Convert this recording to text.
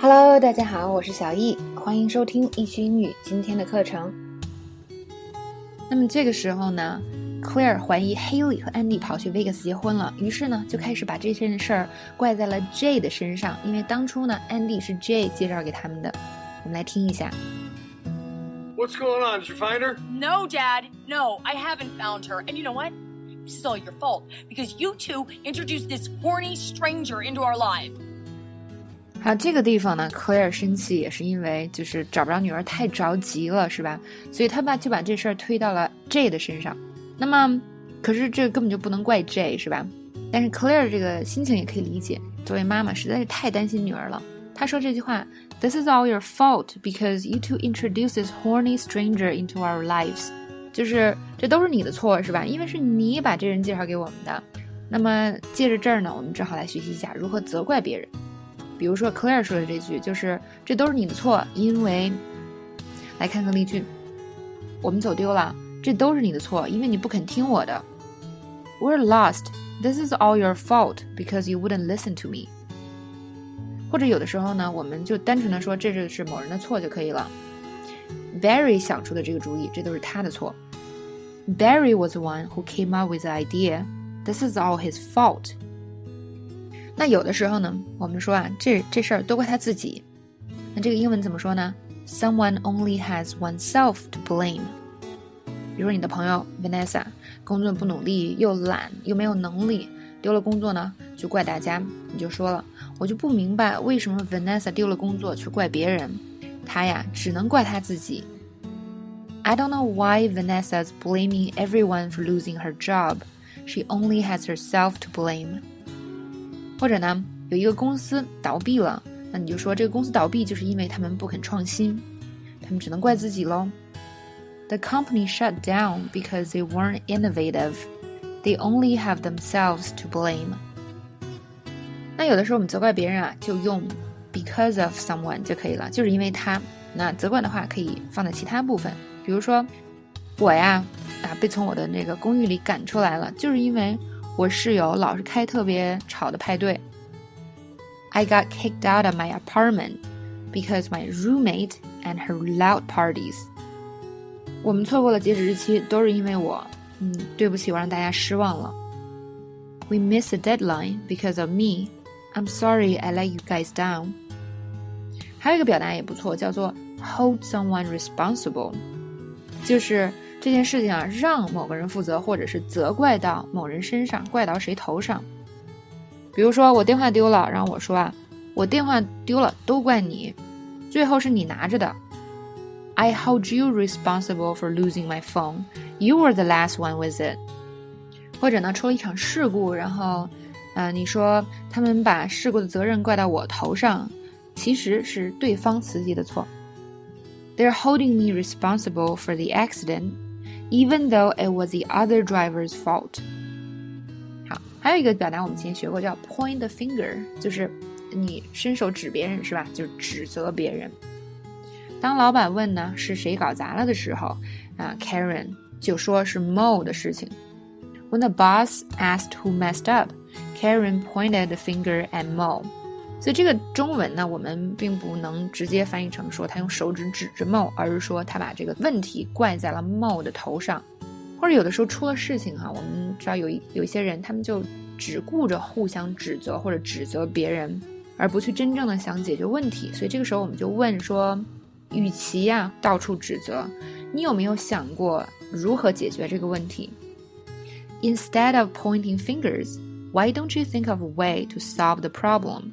Hello，大家好，我是小易，欢迎收听易趣英语今天的课程。那么这个时候呢，Claire 怀疑 Haley 和 Andy 跑去 Vegas 结婚了，于是呢就开始把这件事儿怪在了 Jay 的身上，因为当初呢 Andy 是 Jay 介绍给他们的。我们来听一下。What's going on? Did you find her? No, Dad. No, I haven't found her. And you know what? This is all your fault because you two introduced this horny stranger into our lives. 好，这个地方呢，Clear 生气也是因为就是找不着女儿太着急了，是吧？所以他爸就把这事儿推到了 J 的身上。那么，可是这根本就不能怪 J，是吧？但是 Clear 这个心情也可以理解，作为妈妈实在是太担心女儿了。她说这句话：“This is all your fault because you two introduce this horny stranger into our lives。”就是这都是你的错，是吧？因为是你把这人介绍给我们的。那么借着这儿呢，我们正好来学习一下如何责怪别人。比如说 Claire 说的这句，就是这都是你的错，因为，来看看例句，我们走丢了，这都是你的错，因为你不肯听我的。We're lost. This is all your fault because you wouldn't listen to me. 或者有的时候呢，我们就单纯的说这就是某人的错就可以了。Barry 想出的这个主意，这都是他的错。Barry was the one who came up with the idea. This is all his fault. 那有的时候呢，我们说啊，这这事儿都怪他自己。那这个英文怎么说呢？Someone only has oneself to blame。比如你的朋友 Vanessa 工作不努力，又懒又没有能力，丢了工作呢，就怪大家。你就说了，我就不明白为什么 Vanessa 丢了工作却怪别人，他呀只能怪他自己。I don't know why Vanessa is blaming everyone for losing her job. She only has herself to blame. 或者呢，有一个公司倒闭了，那你就说这个公司倒闭就是因为他们不肯创新，他们只能怪自己喽。The company shut down because they weren't innovative. They only have themselves to blame. 那有的时候我们责怪别人啊，就用 because of someone 就可以了，就是因为他。那责怪的话可以放在其他部分，比如说我呀，啊被从我的那个公寓里赶出来了，就是因为。我室友老是开特别吵的派对。I got kicked out of my apartment because my roommate and her loud parties. 我们错过了截止日期，都是因为我。嗯，对不起，我让大家失望了。We missed the deadline because of me. I'm sorry I let you guys down. 还有一个表达也不错，叫做 hold someone responsible，就是。 这件事情啊，让某个人负责，或者是责怪到某人身上，怪到谁头上？比如说我电话丢了，然后我说啊，我电话丢了都怪你，最后是你拿着的。I hold you responsible for losing my phone. You were the last one with it. 或者呢，出了一场事故，然后，呃，你说他们把事故的责任怪到我头上，其实是对方司机的错。They're holding me responsible for the accident. Even though it was the other driver's fault。好，还有一个表达我们之前学过，叫 point the finger，就是你伸手指别人是吧？就是指责别人。当老板问呢是谁搞砸了的时候，啊，Karen 就说是 Mo 的事情。When the boss asked who messed up, Karen pointed the finger at Mo。 所以这个中文呢，我们并不能直接翻译成说他用手指指着 Mo，而是说他把这个问题怪在了 Mo 的头上，或者有的时候出了事情哈，我们知道有一有一些人，他们就只顾着互相指责或者指责别人，而不去真正的想解决问题。所以这个时候我们就问说，与其呀到处指责，你有没有想过如何解决这个问题？Instead of pointing fingers, why don't you think of a way to solve the problem?